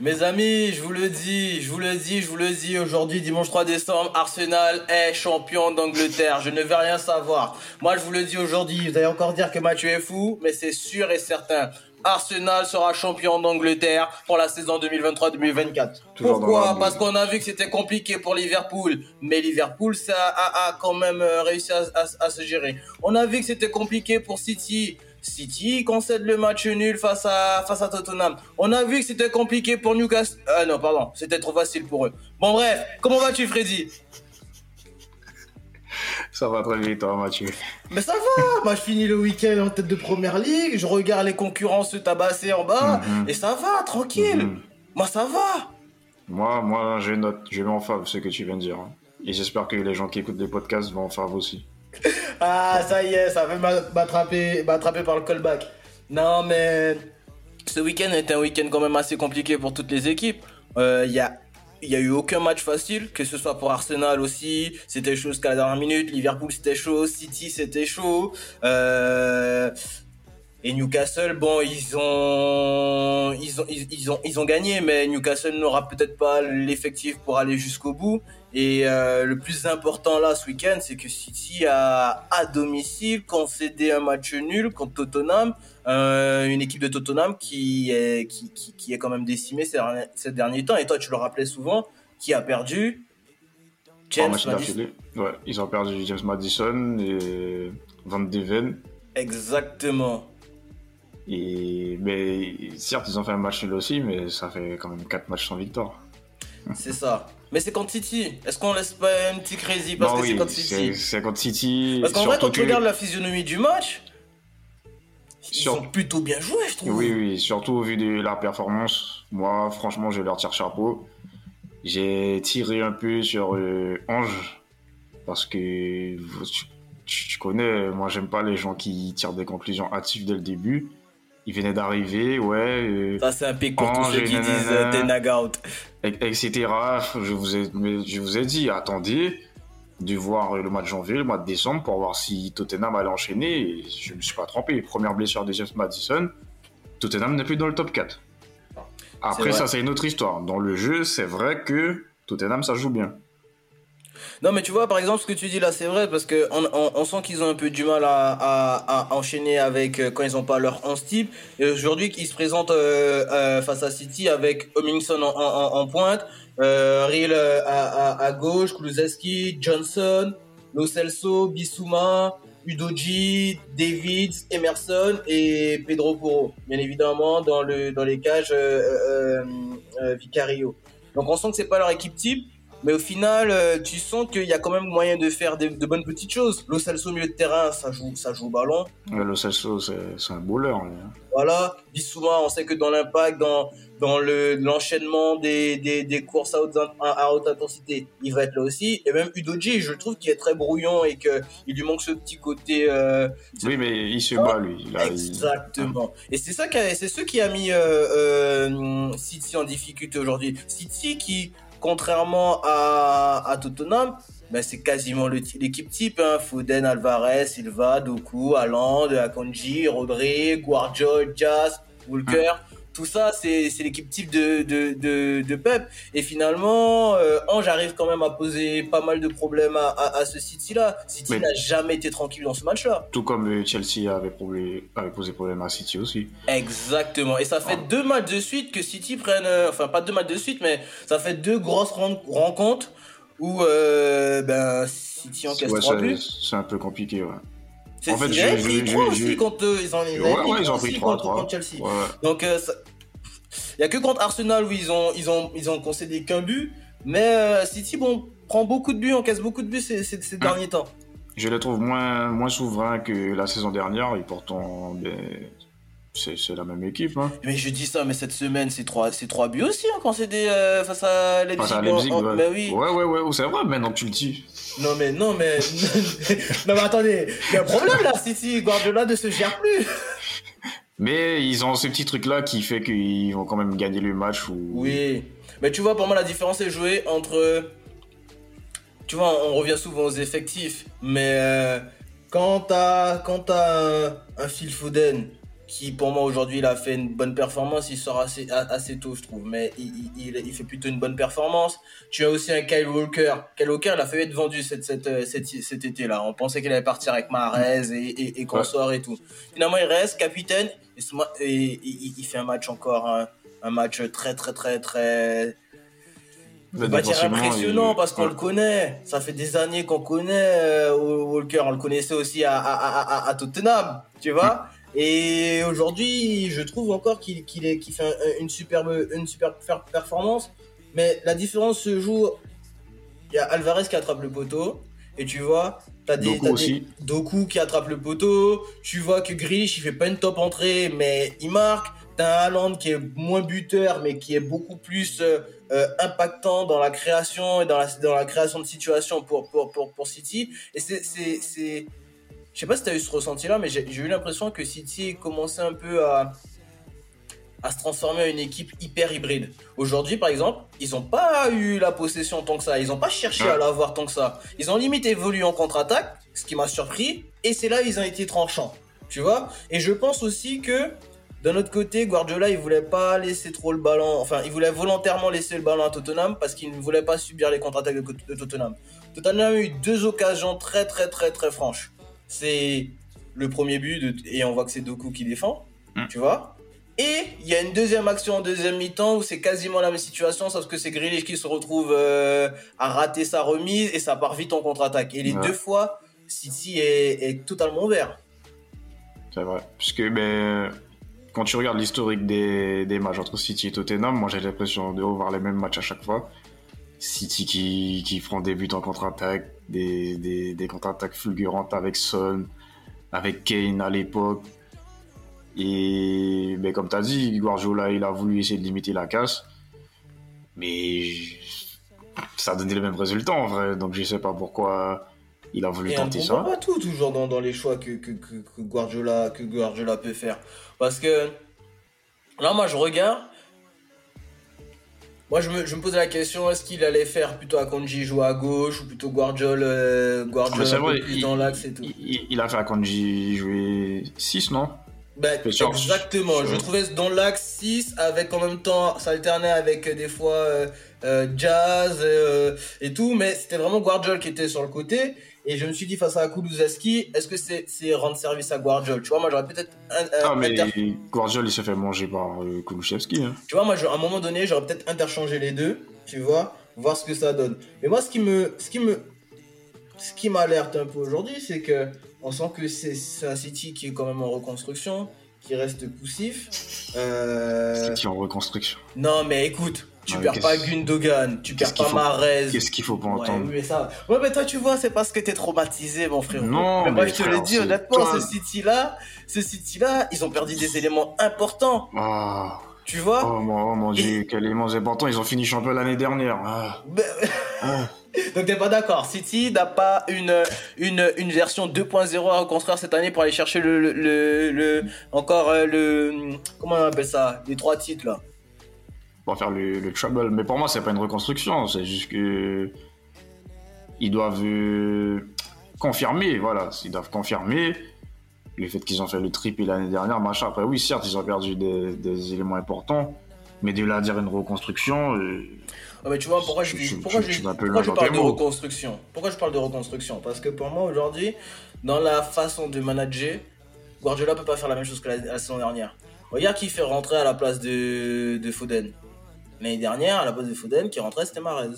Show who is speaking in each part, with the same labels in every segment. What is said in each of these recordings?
Speaker 1: Mes amis, je vous le dis, je vous le dis, je vous le dis, aujourd'hui, dimanche 3 décembre, Arsenal est champion d'Angleterre. Je ne veux rien savoir. Moi, je vous le dis aujourd'hui, vous allez encore dire que Mathieu est fou, mais c'est sûr et certain. Arsenal sera champion d'Angleterre pour la saison 2023-2024. Pourquoi? Parce qu'on a vu que c'était compliqué pour Liverpool, mais Liverpool ça a, quand même euh, réussi à se gérer. On a vu que c'était compliqué pour City, City concède le match nul face à, face à Tottenham. On a vu que c'était compliqué pour Newcastle. Ah non, pardon, c'était trop facile pour eux. Bon, bref, comment vas-tu, Freddy?
Speaker 2: Ça va très bien, toi, Mathieu.
Speaker 1: Mais ça va Moi, je finis le week-end en tête de première ligue, je regarde les concurrents se tabasser en bas, mhm. et ça va, tranquille. Mhm. Moi, ça va.
Speaker 2: Moi, moi, je note, je vais en faveur ce que tu viens de dire. Hein. Et j'espère que les gens qui écoutent les podcasts vont en faveur aussi.
Speaker 1: ah, ça y est, ça va m'attraper par le callback. Non, mais ce week-end était un week-end quand même assez compliqué pour toutes les équipes. Il il y a eu aucun match facile, que ce soit pour Arsenal aussi, c'était chaud jusqu'à la dernière minute, Liverpool c'était chaud, City c'était chaud, euh, et Newcastle, bon, ils ont, ils ont, ils, ont, ils ont gagné, mais Newcastle n'aura peut-être pas l'effectif pour aller jusqu'au bout. Et euh, le plus important là ce week-end, c'est que City a à domicile concédé un match nul contre Tottenham, euh, une équipe de Tottenham qui est, qui, qui, est quand même décimée ces, ces, derniers temps. Et toi, tu le rappelais souvent, qui a perdu?
Speaker 2: James Madison. Ouais, ils ont perdu James Madison et Van de Ven.
Speaker 1: Exactement.
Speaker 2: Et, mais certes, ils ont fait un match nul aussi, mais ça fait quand même 4 matchs sans victoire.
Speaker 1: C'est ça. Mais c'est contre City. Est-ce qu'on laisse pas un petit crazy parce que c'est contre City
Speaker 2: C'est contre City.
Speaker 1: Parce qu'en vrai, quand tu regardes la physionomie du match, ils ont plutôt bien joué, je trouve.
Speaker 2: Oui, oui, surtout au vu de la performance. Moi, franchement, je leur tire chapeau. J'ai tiré un peu sur euh, Ange parce que tu, connais, moi, j'aime pas les gens qui tirent des conclusions hâtives dès le début il venait d'arriver, ouais.
Speaker 1: Ça, c'est un pic pour tous ceux qui disent euh, t'es nag out.
Speaker 2: Etc. Je vous, ai, je vous ai dit, attendez de voir le mois de janvier, le mois de décembre pour voir si Tottenham allait enchaîner. Et je ne me suis pas trompé. Première blessure de James Madison, Tottenham n'est plus dans le top 4. Après, ça, c'est une autre histoire. Dans le jeu, c'est vrai que Tottenham, ça joue bien.
Speaker 1: Non, mais tu vois, par exemple, ce que tu dis là, c'est vrai, parce que on, sent qu'ils ont un peu du mal à, enchaîner avec euh, quand ils n'ont pas leur 11 type. Et aujourd'hui, ils se présentent euh, euh, face à City avec Homingson en, pointe, euh, Riel à, gauche, Kulusevski, Johnson, Lo Celso, Bissouma, Udoji, David, Emerson et Pedro Porro. Bien évidemment, dans, le, dans les cages Vicario. Donc on sent que c'est pas leur équipe type. Mais au final, euh, tu sens qu'il y a quand même moyen de faire de, bonnes petites choses. Lo Celso au milieu de terrain, ça joue, ça joue au ballon.
Speaker 2: Ouais, Lo Celso, c'est un bowler. Hein.
Speaker 1: Voilà. souvent, on sait que dans l'impact, dans, dans l'enchaînement des, des, des, courses à haute, à haute intensité, il va être là aussi. Et même Udoji, je trouve qu'il est très brouillon et qu'il lui manque ce petit côté. Euh,
Speaker 2: oui, mais il se bat, lui.
Speaker 1: Exactement. Et c'est ça, c'est ce qui a mis euh, City en difficulté aujourd'hui. City qui contrairement à, à Tottenham, ben c'est quasiment l'équipe type. Hein. Foden, Alvarez, Silva, Doku, Haaland, Akonji, Rodri, Guardiola, Jazz, Walker tout ça, c'est l'équipe type de, de, de, Pep. Et finalement, euh, Ange arrive quand même à poser pas mal de problèmes à, à, ce City-là. City n'a jamais été tranquille dans ce match-là.
Speaker 2: Tout comme euh, Chelsea avait, avait posé problème à City aussi.
Speaker 1: Exactement. Et ça fait deux matchs de suite que City prenne. Euh, enfin, pas deux matchs de suite, mais ça fait deux grosses rencontres où ben, City encaisse ouais, trois buts.
Speaker 2: C'est un peu compliqué, ouais.
Speaker 1: En fait, 3 aussi contre eux. Ils, en, ils, ouais, ouais, ils ont pris 3 contre, contre, Chelsea. Ouais. Donc, euh, il n'y a que contre Arsenal où ils ont, ils ont, ils ont concédé qu'un but. Mais euh, City, bon, prend beaucoup de buts, encaisse beaucoup de buts ces, ces, ces derniers temps.
Speaker 2: Je les trouve moins, moins souverains que la saison dernière. Et pourtant, ben, c'est la même équipe. Hein.
Speaker 1: Mais je dis ça, mais cette semaine, c'est 3, trois buts aussi hein, quand c'est euh, face à Leipzig. Face à Leipzig,
Speaker 2: ouais. Oui. ouais. Ouais, ouais, c'est vrai, maintenant que tu le dis.
Speaker 1: Non, mais non, mais. non, mais attendez, il y a un problème là, si, Guardiola ne se gère plus.
Speaker 2: mais ils ont ce petit truc-là qui fait qu'ils vont quand même gagner le match. Ou...
Speaker 1: Oui, mais tu vois, pour moi, la différence est jouée entre. Tu vois, on revient souvent aux effectifs, mais euh, quand t'as as un, un Phil Foden qui pour moi aujourd'hui il a fait une bonne performance, il sort assez, assez tôt je trouve, mais il, il, il, fait plutôt une bonne performance. Tu as aussi un Kyle Walker. Kyle Walker il a fait être vendu cette, cette, euh, cette, cet été-là. On pensait qu'il allait partir avec Mahrez et, et, et consort et tout. Finalement il reste capitaine et, il, fait un match encore, un, un match très très très très... Pas dire impressionnant parce qu'on le connaît. Ça fait des années qu'on connaît euh, Walker. On le connaissait aussi à, à, à, à Tottenham, tu vois. Et aujourd'hui, je trouve encore qu'il fait une superbe, une superbe performance. Mais la différence se joue. Il y a Alvarez qui attrape le poteau. Et tu vois, t'as des, Doku, des Doku qui attrape le poteau. Tu vois que Grish, il fait pas une top entrée, mais il marque. T'as un Haaland qui est moins buteur, mais qui est beaucoup plus euh, euh, impactant dans la création et dans la, dans la création de situation pour, pour, pour, pour City. Et c'est je sais pas si tu as eu ce ressenti-là, mais j'ai eu l'impression que City commençait un peu à, à se transformer en une équipe hyper hybride. Aujourd'hui, par exemple, ils n'ont pas eu la possession tant que ça. Ils n'ont pas cherché à l'avoir tant que ça. Ils ont limite évolué en contre-attaque, ce qui m'a surpris. Et c'est là ils ont été tranchants. Tu vois? Et je pense aussi que d'un autre côté, Guardiola, il voulait pas laisser trop le ballon. Enfin, il voulait volontairement laisser le ballon à Tottenham parce qu'il ne voulait pas subir les contre-attaques de, de Tottenham. Tottenham a eu deux occasions très, très, très, très franches c'est le premier but et on voit que c'est Doku qui défend, mm. tu vois. Et il y a une deuxième action en deuxième mi-temps où c'est quasiment la même situation, sauf que c'est Grealish qui se retrouve euh, à rater sa remise et ça part vite en contre-attaque. Et les deux fois, City est, totalement vert.
Speaker 2: C'est vrai. Puisque ben, quand tu regardes l'historique des, des, matchs entre City et Tottenham, moi j'ai l'impression de revoir les mêmes matchs à chaque fois. City qui, qui prend des buts en contre-attaque, des, des, des contre-attaques fulgurantes avec Son, avec Kane à l'époque. Et ben, comme tu as dit, Guardiola, il a voulu essayer de limiter la casse. Mais ça a donné le même résultat en vrai. Donc je sais pas pourquoi il a voulu tenter ça.
Speaker 1: pas tout toujours dans, dans les choix que, que, que, Guardiola, que Guardiola peut faire. Parce que là, moi, je regarde. Moi, je me, je me posais la question est-ce qu'il allait faire plutôt Akanji jouer à gauche ou plutôt Guardiola, euh,
Speaker 2: plus dans l'axe et tout il, a fait Akanji jouer 6, non
Speaker 1: bah, exactement, je trouvais dans l'axe 6 avec en même temps, ça alternait avec des fois euh, euh, Jazz et tout, mais c'était vraiment Guardiola qui était sur le côté. Et je me suis dit face à Kulusevski, est-ce que c'est rendre service à Guardiola Tu vois, moi j'aurais peut-être.
Speaker 2: Ah, mais Guardiola il s'est fait manger par euh, Kulusevski. Hein.
Speaker 1: Tu vois, moi à un moment donné, j'aurais peut-être interchangé les deux, tu vois, voir ce que ça donne. Mais moi, ce qui me. Ce qui me. Ce qui m'alerte un peu aujourd'hui, c'est que on sent que c'est un City qui est quand même en reconstruction, qui reste poussif.
Speaker 2: Euh... City en reconstruction.
Speaker 1: Non, mais écoute, tu perds pas Gundogan, tu perds pas Marez.
Speaker 2: Qu'est-ce qu'il faut pas entendre
Speaker 1: ouais, mais ça... ouais, mais toi, tu vois, c'est parce que t'es traumatisé, mon frère. Non, mais moi, je te l'ai dit, honnêtement, ce City-là, ce City-là, ils ont perdu des éléments importants. Ah. Tu vois
Speaker 2: Oh mon, oh, mon dieu, quels éléments importants. Ils ont fini champion l'année dernière. Ah. Ben,
Speaker 1: ah. Donc t'es pas d'accord. City n'a pas une, une, une version 2.0 à reconstruire cette année pour aller chercher le, le, encore euh, le comment on appelle ça? Les trois titres là
Speaker 2: faire le, trouble. Mais pour moi, c'est pas une reconstruction, c'est juste que ils doivent euh, confirmer, voilà, ils doivent confirmer le fait qu'ils ont fait le triple l'année dernière, machin. Après, oui, certes, ils ont perdu des, éléments importants, mais de là à dire une reconstruction. Euh,
Speaker 1: ah, mais tu vois, pourquoi je, pourquoi je, pourquoi je parle de reconstruction? Pourquoi je parle de reconstruction? Parce que pour moi, aujourd'hui, dans la façon de manager, Guardiola peut pas faire la même chose que la, saison dernière. Regarde qui fait rentrer à la place de, de Foden. L'année dernière, à la base de Foden, qui rentrait, c'était Marez.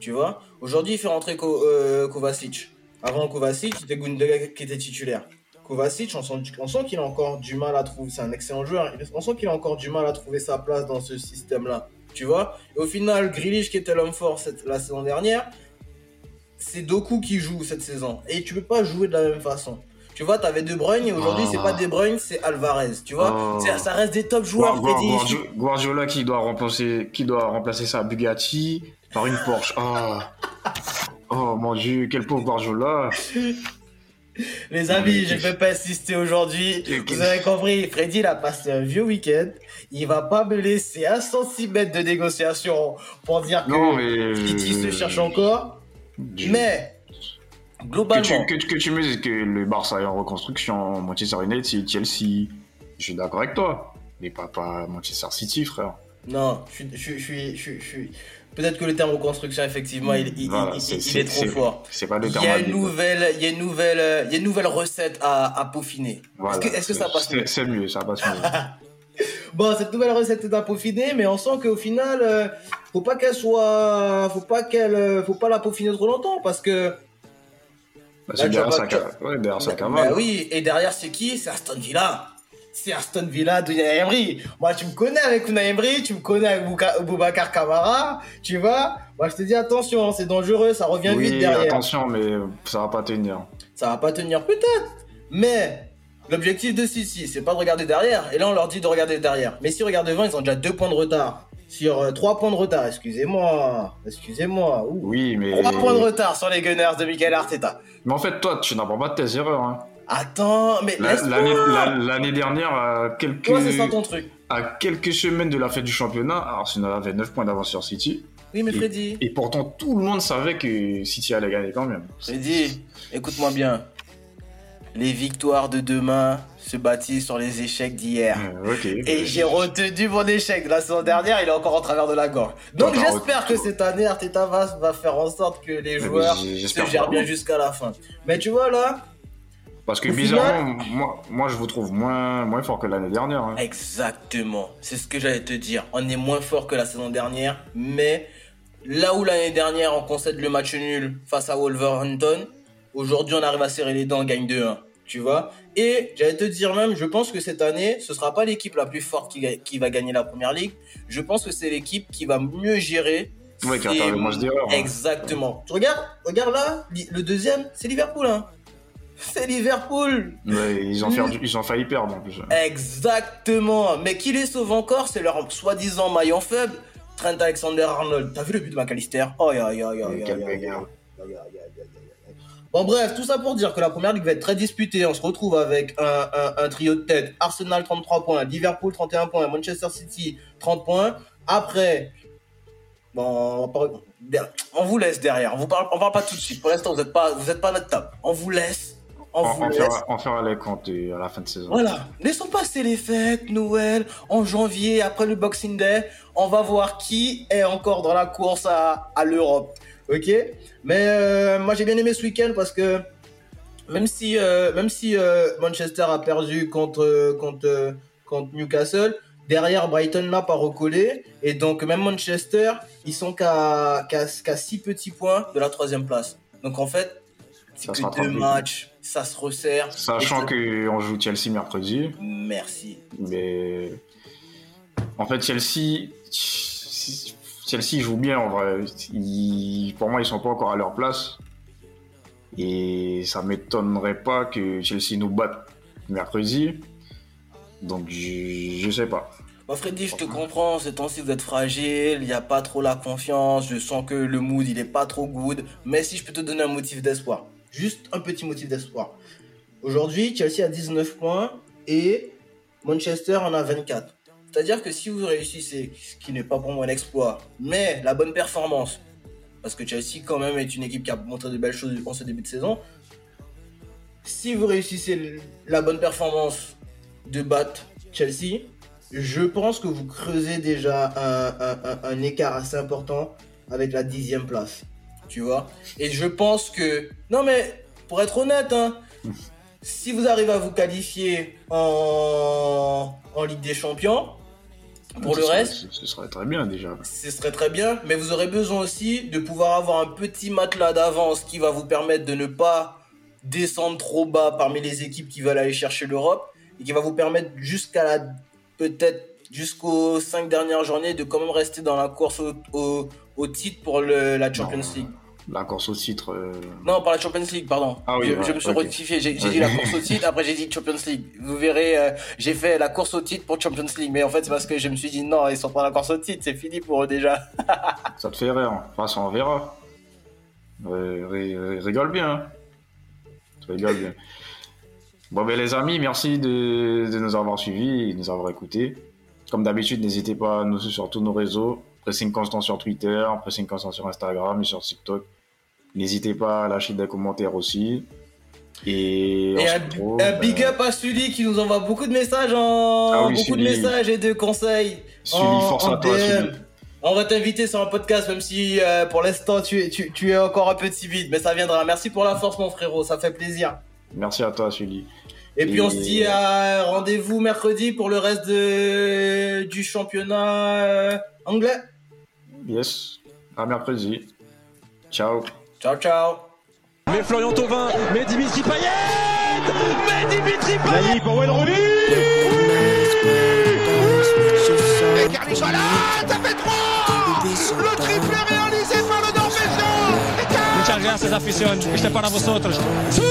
Speaker 1: Tu vois? Aujourd'hui, il fait rentrer euh, Kovacic. Avant Kovacic, c'était Gundogan qui était titulaire. Kovacic, on sent, qu'il a encore du mal à trouver. C'est un excellent joueur. On sent qu'il a encore du mal à trouver sa place dans ce système-là. Tu vois Et au final, Grealish, qui était l'homme fort la saison dernière, c'est Doku qui joue cette saison. Et tu peux pas jouer de la même façon. Tu vois, t'avais De Bruyne et aujourd'hui, c'est pas ah. De Bruyne, c'est Alvarez. Tu vois, oh. ça reste des top joueurs.
Speaker 2: Guardiola qui doit remplacer, qui doit remplacer sa Bugatti par une Porsche. Oh. oh mon dieu, quel pauvre Guardiola.
Speaker 1: Les amis, je ne vais pas insister aujourd'hui. Vous avez compris, Freddy il a passé un vieux week-end. Il va pas me laisser un centimètre de négociation pour dire que City se cherche encore. Mais Globalement.
Speaker 2: Que tu, que, que tu me dises que le Barça est en reconstruction, Manchester United, Chelsea, Je suis d'accord avec toi. Mais pas, pas Manchester City, frère.
Speaker 1: Non, je suis, je, je, suis, Peut-être que le terme reconstruction, effectivement, il, il, il, est, trop fort.
Speaker 2: C'est pas le terme.
Speaker 1: Il y a une nouvelle, il y a une nouvelle, il y a une nouvelle recette à, à peaufiner. Est-ce que, est que, ça passe mieux
Speaker 2: C'est mieux, ça passe mieux.
Speaker 1: bon, cette nouvelle recette est à peaufiner, mais on sent qu'au final, euh, faut pas qu'elle soit, faut pas qu'elle, euh, faut pas la peaufiner trop longtemps parce que.
Speaker 2: Bah, c'est derrière, ça, ouais, derrière ça bah,
Speaker 1: oui, et derrière c'est qui? C'est Aston Villa c'est Aston Villa d'Unai Emery. Moi, tu me connais avec Unai Emery, tu me connais avec Boubacar Kamara, tu vois. Moi, je te dis attention, c'est dangereux, ça revient vite derrière.
Speaker 2: attention, mais ça va pas tenir.
Speaker 1: Ça va pas tenir peut-être, mais l'objectif de Sissi, c'est pas de regarder derrière. Et là, on leur dit de regarder derrière. Mais si regardent devant, ils ont déjà deux points de retard. Sur euh, trois points de retard, excusez-moi. Excusez-moi.
Speaker 2: Oui, mais.
Speaker 1: Trois points de retard sur les Gunners de Michael Arteta.
Speaker 2: Mais en fait, toi, tu n'apprends pas de tes erreurs. Hein.
Speaker 1: Attends, mais
Speaker 2: l'année dernière, à quelques,
Speaker 1: Toi, c'est ça ton truc.
Speaker 2: à quelques semaines de la fête du championnat, Arsenal avait 9 points d'avance sur City.
Speaker 1: Oui, mais Freddy.
Speaker 2: Et, pourtant, tout le monde savait que City allait gagner quand même.
Speaker 1: Freddy, écoute-moi bien. Les victoires de demain se bâtissent sur les échecs d'hier. et j'ai retenu mon échec de la saison dernière, il est encore en travers de la gorge. Donc j'espère que cette année, Arteta va, va faire en sorte que les joueurs se gèrent bien jusqu'à la fin. Mais tu vois là,
Speaker 2: parce que bizarrement, moi, moi, je vous trouve moins, moins fort que l'année dernière. Hein.
Speaker 1: Exactement. C'est ce que j'allais te dire. On est moins fort que la saison dernière, mais là où l'année dernière on concède le match nul face à Wolverhampton, aujourd'hui on arrive à serrer les dents, on gagne 2-1. Tu vois Et j'allais te dire même, je pense que cette année, ce sera pas l'équipe la plus forte qui, qui va gagner la première ligue. Je pense que c'est l'équipe qui va mieux gérer
Speaker 2: Ouais, qui a le match d'erreur.
Speaker 1: Exactement. Tu regardes, regarde là, le deuxième, c'est Liverpool. Hein. C'est Liverpool.
Speaker 2: ils, ont fait, ils ont failli perdre en plus.
Speaker 1: Exactement. Mais qui les sauve encore, c'est leur soi-disant maillon faible, Trent Alexander-Arnold. T'as vu le but de McAllister? Oh, ya, ya, ya, Bon bref, tout ça pour dire que la première ligue va être très disputée. On se retrouve avec un, un, trio de tête. Arsenal 33 points, Liverpool 31 points, Manchester City 30 points. Après, bon, on vous laisse derrière. On vous parle, on parle pas tout de suite. Pour l'instant, vous n'êtes pas, vous êtes pas notre top. On vous laisse
Speaker 2: on, fera, les comptes à la fin de saison.
Speaker 1: Voilà. Laissons passer les fêtes, Noël, en janvier, après le Boxing Day. On va voir qui est encore dans la course à, l'Europe. Ok? Mais euh, moi, j'ai bien aimé ce week-end parce que même si, euh, même si euh, Manchester a perdu contre, contre, contre Newcastle, derrière Brighton n'a pas recollé. Et donc, même Manchester, ils sont qu'à 6 petits points de la troisième place. Donc, en fait, c'est que deux matchs ça se resserre.
Speaker 2: Sachant qu'on joue Chelsea mercredi.
Speaker 1: Merci.
Speaker 2: Mais en fait, Chelsea, Chelsea joue bien en vrai. Pour moi, ils sont pas encore à leur place. Et ça m'étonnerait pas que Chelsea nous batte mercredi. Donc, je, sais pas.
Speaker 1: Freddy, je te comprends, ces temps-ci vous êtes fragile, il n'y a pas trop la confiance, je sens que le mood il est pas trop good, mais si je peux te donner un motif d'espoir, Juste un petit motif d'espoir. Aujourd'hui, Chelsea a 19 points et Manchester en a 24. C'est-à-dire que si vous réussissez, ce qui n'est pas pour moi un exploit, mais la bonne performance, parce que Chelsea quand même est une équipe qui a montré de belles choses en ce début de saison, si vous réussissez la bonne performance de battre Chelsea, je pense que vous creusez déjà un, un écart assez important avec la dixième place tu vois. Et je pense que, non mais, pour être honnête, hein, si vous arrivez à vous qualifier en, en Ligue des Champions, pour le reste,
Speaker 2: ce serait très bien déjà.
Speaker 1: Ce serait très bien, mais vous aurez besoin aussi de pouvoir avoir un petit matelas d'avance qui va vous permettre de ne pas descendre trop bas parmi les équipes qui veulent aller chercher l'Europe et qui va vous permettre jusqu'à la peut-être jusqu'aux cinq dernières journées de quand même rester dans la course au, au titre pour le, la Champions League.
Speaker 2: La course au titre. Euh,
Speaker 1: non, pas la Champions League, pardon. Ah oui, je, me suis rectifié. J'ai dit la course au titre, après j'ai dit Champions League. Vous verrez, euh, j'ai fait la course au titre pour Champions League, mais en fait c'est parce que je me suis dit non, ils sont pas la course au titre, c'est fini pour eux déjà.
Speaker 2: ça te fait rire. Enfin, ça on verra. rigole bien. Hein. Rigole bien. Bon, ben les amis, merci de, de nous avoir suivis et de nous avoir écoutés. Comme d'habitude, n'hésitez pas à nous suivre sur tous nos réseaux. Pressing constant sur Twitter, pressing constant sur Instagram et sur TikTok. N'hésitez pas à lâcher des commentaires aussi. Et,
Speaker 1: Et un, big up à Sully qui nous envoie beaucoup de messages en
Speaker 2: Ah oui,
Speaker 1: beaucoup de messages et de conseils.
Speaker 2: Sully,
Speaker 1: en-
Speaker 2: force
Speaker 1: en
Speaker 2: à toi. Sully.
Speaker 1: On va t'inviter sur un podcast, même si euh, pour l'instant tu, es- tu, tu es encore un peu timide, mais ça viendra. Merci pour la force, mon frérot, ça fait plaisir.
Speaker 2: Merci à toi, Sully.
Speaker 1: Et puis on se dit à rendez-vous mercredi pour le reste de, du championnat euh, anglais.
Speaker 2: Yes. À mercredi. Ciao.
Speaker 1: Ciao, ciao.
Speaker 3: Mais Florian Thauvin, mais Dimitri Payet Mais Dimitri Payet Nani pour Wayne Rooney
Speaker 4: Et Carly Chola, ça fait 3 Le triplé réalisé par le
Speaker 3: Muchas gracias, afición. Este es é para vosotros.
Speaker 4: ¡Sí!